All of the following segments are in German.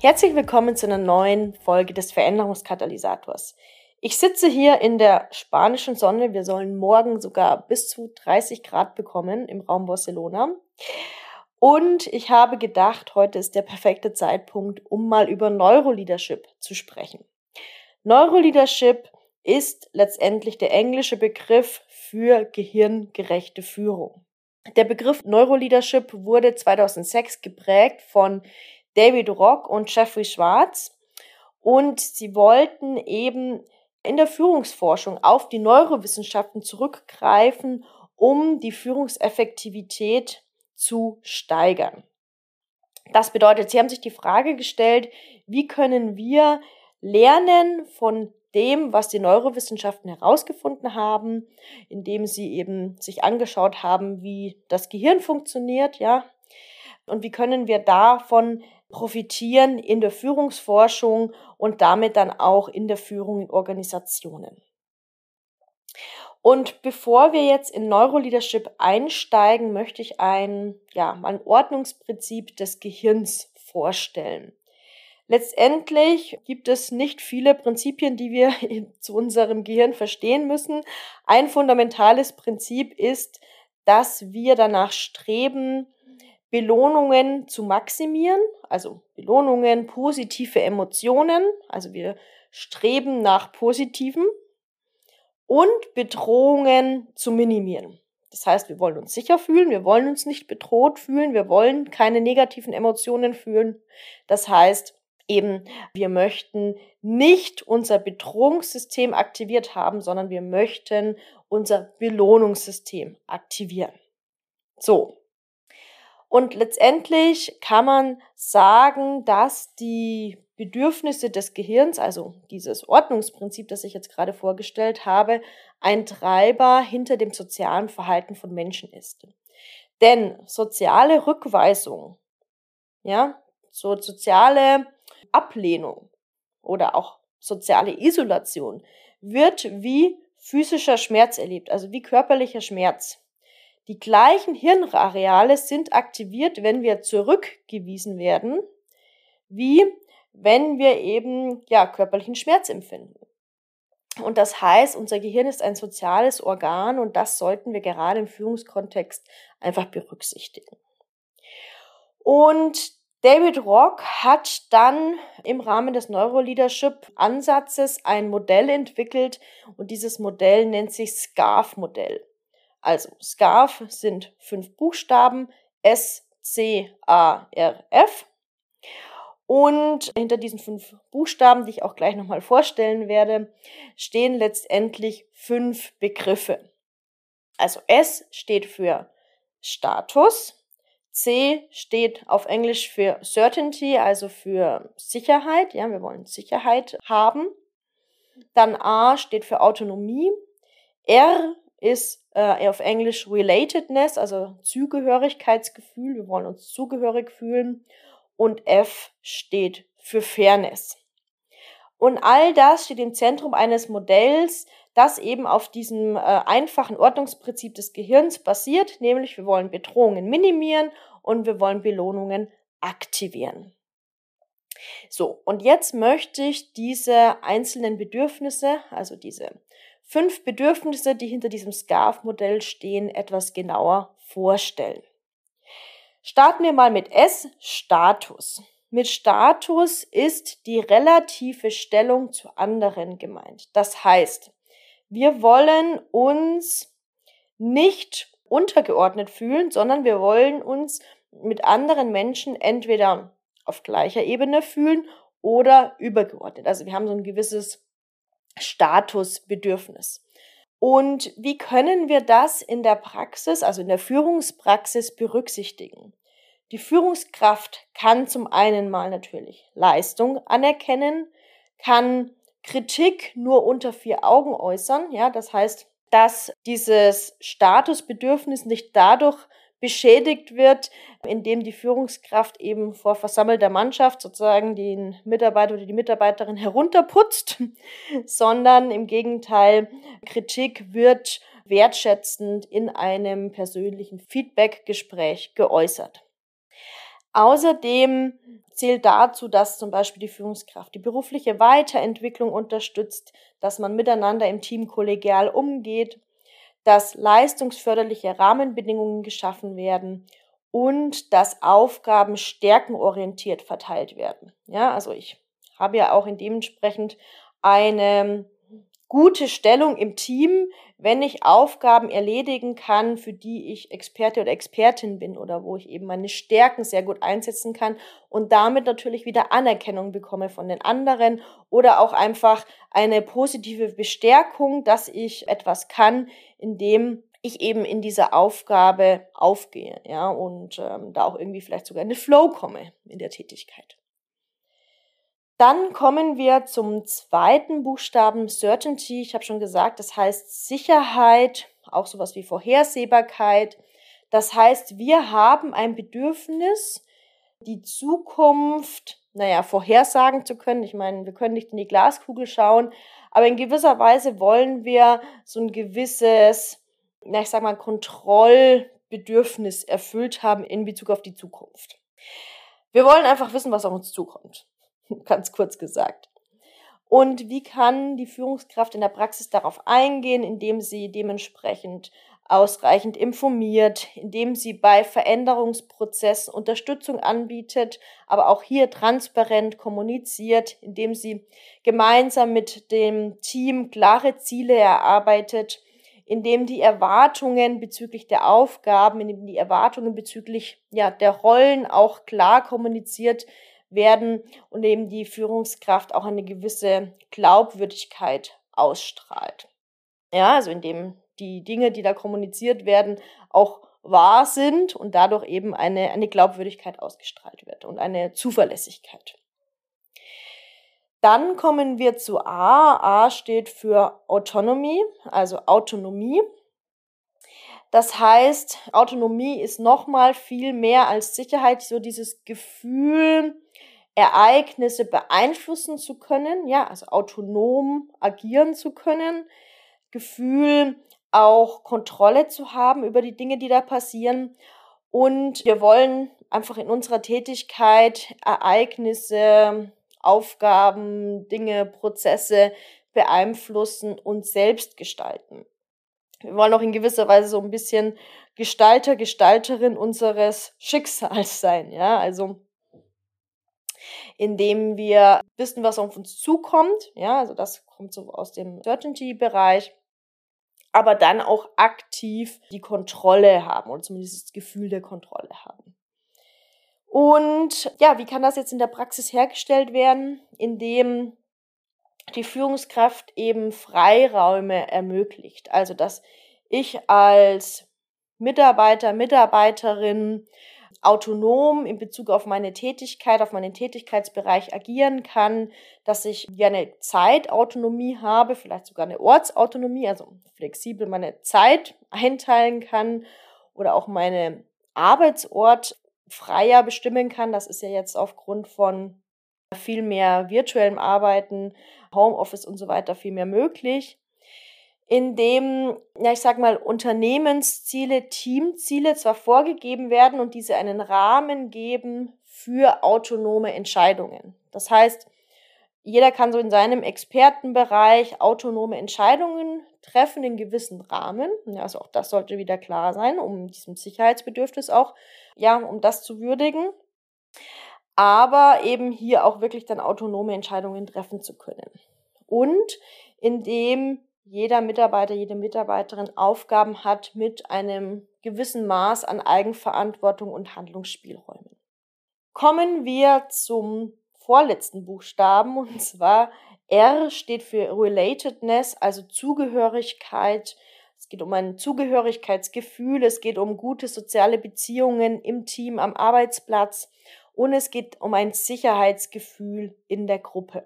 Herzlich willkommen zu einer neuen Folge des Veränderungskatalysators. Ich sitze hier in der spanischen Sonne. Wir sollen morgen sogar bis zu 30 Grad bekommen im Raum Barcelona. Und ich habe gedacht, heute ist der perfekte Zeitpunkt, um mal über Neuroleadership zu sprechen. Neuroleadership ist letztendlich der englische Begriff für gehirngerechte Führung. Der Begriff Neuroleadership wurde 2006 geprägt von David Rock und Jeffrey Schwarz. Und sie wollten eben in der Führungsforschung auf die Neurowissenschaften zurückgreifen, um die Führungseffektivität zu steigern. Das bedeutet, sie haben sich die Frage gestellt, wie können wir lernen von dem, was die Neurowissenschaften herausgefunden haben, indem sie eben sich angeschaut haben, wie das Gehirn funktioniert, ja, und wie können wir davon profitieren in der Führungsforschung und damit dann auch in der Führung in Organisationen. Und bevor wir jetzt in Neuroleadership einsteigen, möchte ich ein, ja, ein Ordnungsprinzip des Gehirns vorstellen. Letztendlich gibt es nicht viele Prinzipien, die wir zu unserem Gehirn verstehen müssen. Ein fundamentales Prinzip ist, dass wir danach streben, Belohnungen zu maximieren, also Belohnungen, positive Emotionen, also wir streben nach positiven und Bedrohungen zu minimieren. Das heißt, wir wollen uns sicher fühlen, wir wollen uns nicht bedroht fühlen, wir wollen keine negativen Emotionen fühlen. Das heißt, eben, wir möchten nicht unser Bedrohungssystem aktiviert haben, sondern wir möchten unser Belohnungssystem aktivieren. So, und letztendlich kann man sagen, dass die Bedürfnisse des Gehirns, also dieses Ordnungsprinzip, das ich jetzt gerade vorgestellt habe, ein Treiber hinter dem sozialen Verhalten von Menschen ist. Denn soziale Rückweisung, ja, so soziale Ablehnung oder auch soziale Isolation wird wie physischer Schmerz erlebt, also wie körperlicher Schmerz. Die gleichen Hirnareale sind aktiviert, wenn wir zurückgewiesen werden, wie wenn wir eben ja körperlichen Schmerz empfinden. Und das heißt, unser Gehirn ist ein soziales Organ und das sollten wir gerade im Führungskontext einfach berücksichtigen. Und David Rock hat dann im Rahmen des Neuroleadership-Ansatzes ein Modell entwickelt und dieses Modell nennt sich SCARF-Modell. Also SCARF sind fünf Buchstaben S, C, A, R, F. Und hinter diesen fünf Buchstaben, die ich auch gleich nochmal vorstellen werde, stehen letztendlich fünf Begriffe. Also S steht für Status, C steht auf Englisch für Certainty, also für Sicherheit. Ja, wir wollen Sicherheit haben. Dann A steht für Autonomie. R ist äh, auf Englisch Relatedness, also Zugehörigkeitsgefühl. Wir wollen uns zugehörig fühlen. Und F steht für Fairness. Und all das steht im Zentrum eines Modells, das eben auf diesem äh, einfachen Ordnungsprinzip des Gehirns basiert, nämlich wir wollen Bedrohungen minimieren und wir wollen Belohnungen aktivieren. So, und jetzt möchte ich diese einzelnen Bedürfnisse, also diese fünf Bedürfnisse, die hinter diesem SCARF-Modell stehen, etwas genauer vorstellen. Starten wir mal mit S, Status. Mit Status ist die relative Stellung zu anderen gemeint. Das heißt, wir wollen uns nicht untergeordnet fühlen, sondern wir wollen uns mit anderen Menschen entweder auf gleicher Ebene fühlen oder übergeordnet. Also wir haben so ein gewisses Statusbedürfnis. Und wie können wir das in der Praxis, also in der Führungspraxis berücksichtigen? Die Führungskraft kann zum einen mal natürlich Leistung anerkennen, kann Kritik nur unter vier Augen äußern, ja, das heißt, dass dieses Statusbedürfnis nicht dadurch beschädigt wird, indem die Führungskraft eben vor versammelter Mannschaft sozusagen den Mitarbeiter oder die Mitarbeiterin herunterputzt, sondern im Gegenteil, Kritik wird wertschätzend in einem persönlichen Feedbackgespräch geäußert. Außerdem zählt dazu, dass zum Beispiel die Führungskraft die berufliche Weiterentwicklung unterstützt, dass man miteinander im Team kollegial umgeht, dass leistungsförderliche Rahmenbedingungen geschaffen werden und dass Aufgaben stärkenorientiert verteilt werden. Ja, also ich habe ja auch in dementsprechend eine gute Stellung im Team, wenn ich Aufgaben erledigen kann, für die ich Experte oder Expertin bin oder wo ich eben meine Stärken sehr gut einsetzen kann und damit natürlich wieder Anerkennung bekomme von den anderen oder auch einfach eine positive Bestärkung, dass ich etwas kann, indem ich eben in dieser Aufgabe aufgehe, ja, und ähm, da auch irgendwie vielleicht sogar in den Flow komme in der Tätigkeit. Dann kommen wir zum zweiten Buchstaben Certainty. Ich habe schon gesagt, das heißt Sicherheit, auch sowas wie Vorhersehbarkeit. Das heißt, wir haben ein Bedürfnis, die Zukunft, naja, vorhersagen zu können. Ich meine, wir können nicht in die Glaskugel schauen, aber in gewisser Weise wollen wir so ein gewisses, na, ich sag mal, Kontrollbedürfnis erfüllt haben in Bezug auf die Zukunft. Wir wollen einfach wissen, was auf uns zukommt. ganz kurz gesagt. Und wie kann die Führungskraft in der Praxis darauf eingehen, indem sie dementsprechend ausreichend informiert, indem sie bei Veränderungsprozessen Unterstützung anbietet, aber auch hier transparent kommuniziert, indem sie gemeinsam mit dem Team klare Ziele erarbeitet, indem die Erwartungen bezüglich der Aufgaben, indem die Erwartungen bezüglich ja, der Rollen auch klar kommuniziert werden und eben die Führungskraft auch eine gewisse Glaubwürdigkeit ausstrahlt. Ja, also indem die Dinge, die da kommuniziert werden, auch wahr sind und dadurch eben eine, eine Glaubwürdigkeit ausgestrahlt wird und eine Zuverlässigkeit. Dann kommen wir zu A. A steht für Autonomy, also Autonomie. Das heißt, Autonomie ist nochmal viel mehr als Sicherheit, so dieses Gefühl, Ereignisse beeinflussen zu können, ja, also autonom agieren zu können, Gefühl auch Kontrolle zu haben über die Dinge, die da passieren. Und wir wollen einfach in unserer Tätigkeit Ereignisse, Aufgaben, Dinge, Prozesse beeinflussen und selbst gestalten. Wir wollen auch in gewisser Weise so ein bisschen Gestalter, Gestalterin unseres Schicksals sein, ja, also indem wir wissen, was auf uns zukommt. Ja, also das kommt so aus dem Certainty-Bereich. Aber dann auch aktiv die Kontrolle haben oder zumindest das Gefühl der Kontrolle haben. Und ja, wie kann das jetzt in der Praxis hergestellt werden? Indem die Führungskraft eben Freiräume ermöglicht. Also, dass ich als Mitarbeiter, Mitarbeiterin autonom in Bezug auf meine Tätigkeit, auf meinen Tätigkeitsbereich agieren kann, dass ich ja eine Zeitautonomie habe, vielleicht sogar eine Ortsautonomie, also flexibel meine Zeit einteilen kann oder auch meine Arbeitsort freier bestimmen kann. Das ist ja jetzt aufgrund von viel mehr virtuellem Arbeiten, Homeoffice und so weiter viel mehr möglich in dem, ja, ich sag mal, Unternehmensziele, Teamziele zwar vorgegeben werden und diese einen Rahmen geben für autonome Entscheidungen. Das heißt, jeder kann so in seinem Expertenbereich autonome Entscheidungen treffen in gewissen Rahmen. Also auch das sollte wieder klar sein, um diesem Sicherheitsbedürfnis auch, ja, um das zu würdigen. Aber eben hier auch wirklich dann autonome Entscheidungen treffen zu können. Und indem jeder Mitarbeiter, jede Mitarbeiterin Aufgaben hat mit einem gewissen Maß an Eigenverantwortung und Handlungsspielräumen. Kommen wir zum vorletzten Buchstaben und zwar R steht für Relatedness, also Zugehörigkeit. Es geht um ein Zugehörigkeitsgefühl, es geht um gute soziale Beziehungen im Team, am Arbeitsplatz und es geht um ein Sicherheitsgefühl in der Gruppe.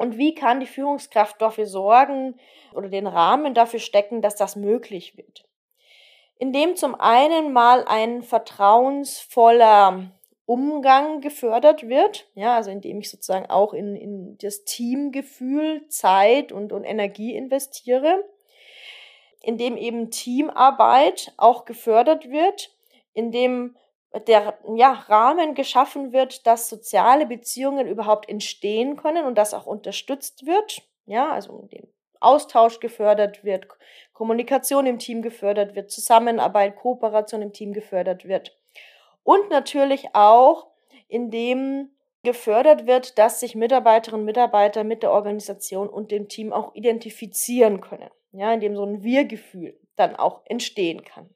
Und wie kann die Führungskraft dafür sorgen oder den Rahmen dafür stecken, dass das möglich wird? Indem zum einen mal ein vertrauensvoller Umgang gefördert wird, ja, also indem ich sozusagen auch in, in das Teamgefühl Zeit und, und Energie investiere, indem eben Teamarbeit auch gefördert wird, indem der ja, Rahmen geschaffen wird, dass soziale Beziehungen überhaupt entstehen können und das auch unterstützt wird, ja, also indem Austausch gefördert wird, Kommunikation im Team gefördert wird, Zusammenarbeit, Kooperation im Team gefördert wird und natürlich auch, indem gefördert wird, dass sich Mitarbeiterinnen und Mitarbeiter mit der Organisation und dem Team auch identifizieren können. Ja, indem so ein Wir-Gefühl dann auch entstehen kann.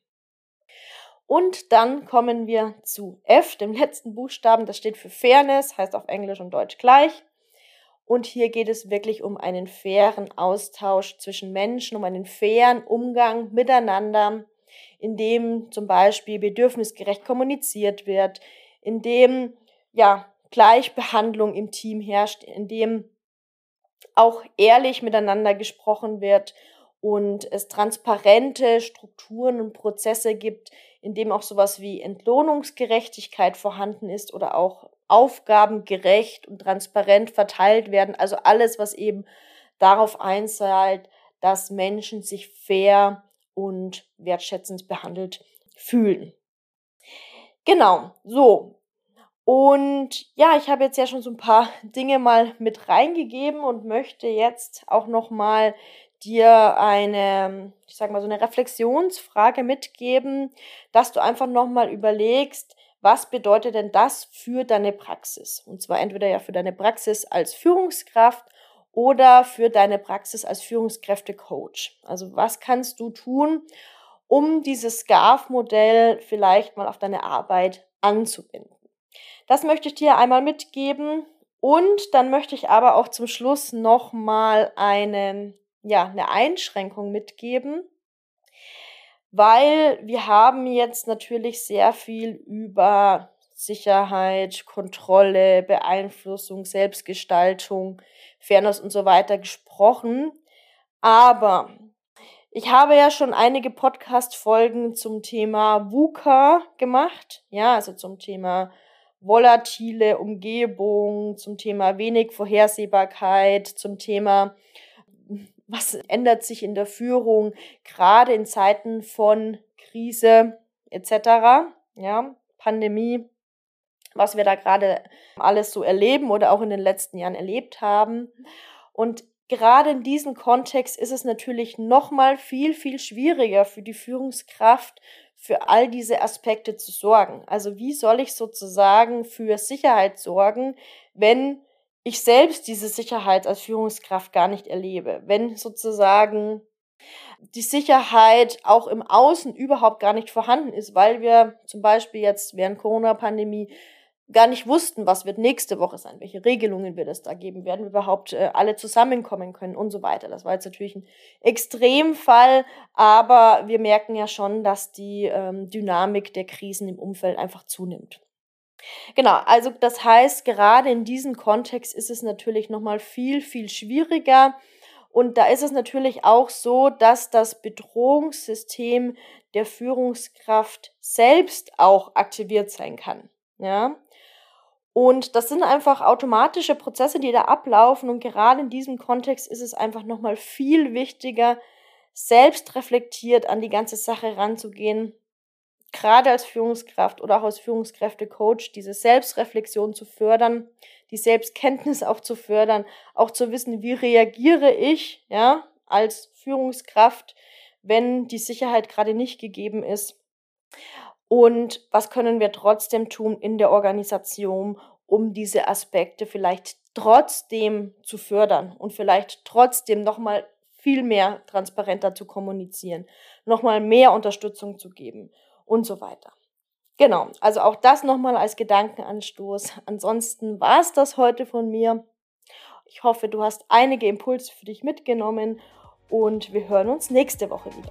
Und dann kommen wir zu F, dem letzten Buchstaben. Das steht für Fairness, heißt auf Englisch und Deutsch gleich. Und hier geht es wirklich um einen fairen Austausch zwischen Menschen, um einen fairen Umgang miteinander, in dem zum Beispiel bedürfnisgerecht kommuniziert wird, in dem ja Gleichbehandlung im Team herrscht, in dem auch ehrlich miteinander gesprochen wird und es transparente Strukturen und Prozesse gibt, in dem auch sowas wie Entlohnungsgerechtigkeit vorhanden ist oder auch Aufgaben gerecht und transparent verteilt werden. Also alles, was eben darauf einzahlt, dass Menschen sich fair und wertschätzend behandelt fühlen. Genau, so. Und ja, ich habe jetzt ja schon so ein paar Dinge mal mit reingegeben und möchte jetzt auch noch mal dir eine, ich sag mal so eine Reflexionsfrage mitgeben, dass du einfach noch mal überlegst, was bedeutet denn das für deine Praxis? Und zwar entweder ja für deine Praxis als Führungskraft oder für deine Praxis als Führungskräftecoach. Also was kannst du tun, um dieses SCARF-Modell vielleicht mal auf deine Arbeit anzubinden? Das möchte ich dir einmal mitgeben und dann möchte ich aber auch zum Schluss noch mal einen, ja, eine Einschränkung mitgeben, weil wir haben jetzt natürlich sehr viel über Sicherheit, Kontrolle, Beeinflussung, Selbstgestaltung, Fairness und so weiter gesprochen. Aber ich habe ja schon einige Podcast-Folgen zum Thema VUCA gemacht. Ja, also zum Thema volatile Umgebung, zum Thema wenig Vorhersehbarkeit, zum Thema was ändert sich in der Führung, gerade in Zeiten von Krise etc. Ja, Pandemie was wir da gerade alles so erleben oder auch in den letzten Jahren erlebt haben. Und gerade in diesem Kontext ist es natürlich nochmal viel, viel schwieriger für die Führungskraft, für all diese Aspekte zu sorgen. Also wie soll ich sozusagen für Sicherheit sorgen, wenn ich selbst diese Sicherheit als Führungskraft gar nicht erlebe, wenn sozusagen die Sicherheit auch im Außen überhaupt gar nicht vorhanden ist, weil wir zum Beispiel jetzt während Corona-Pandemie gar nicht wussten, was wird nächste Woche sein, welche Regelungen wird es da geben, werden wir überhaupt äh, alle zusammenkommen können und so weiter. Das war jetzt natürlich ein Extremfall, aber wir merken ja schon, dass die ähm, Dynamik der Krisen im Umfeld einfach zunimmt. Genau, also das heißt, gerade in diesem Kontext ist es natürlich nochmal viel, viel schwieriger. Und da ist es natürlich auch so, dass das Bedrohungssystem der Führungskraft selbst auch aktiviert sein kann. Ja, und das sind einfach automatische Prozesse, die da ablaufen. Und gerade in diesem Kontext ist es einfach nochmal viel wichtiger, selbst reflektiert an die ganze Sache ranzugehen. Gerade als Führungskraft oder auch als Führungskräftecoach, diese Selbstreflexion zu fördern, die Selbstkenntnis auch zu fördern, auch zu wissen, wie reagiere ich, ja, als Führungskraft, wenn die Sicherheit gerade nicht gegeben ist? Und was können wir trotzdem tun in der Organisation, um diese Aspekte vielleicht trotzdem zu fördern und vielleicht trotzdem nochmal viel mehr transparenter zu kommunizieren, nochmal mehr Unterstützung zu geben und so weiter. Genau, also auch das nochmal als Gedankenanstoß. Ansonsten war es das heute von mir. Ich hoffe, du hast einige Impulse für dich mitgenommen und wir hören uns nächste Woche wieder.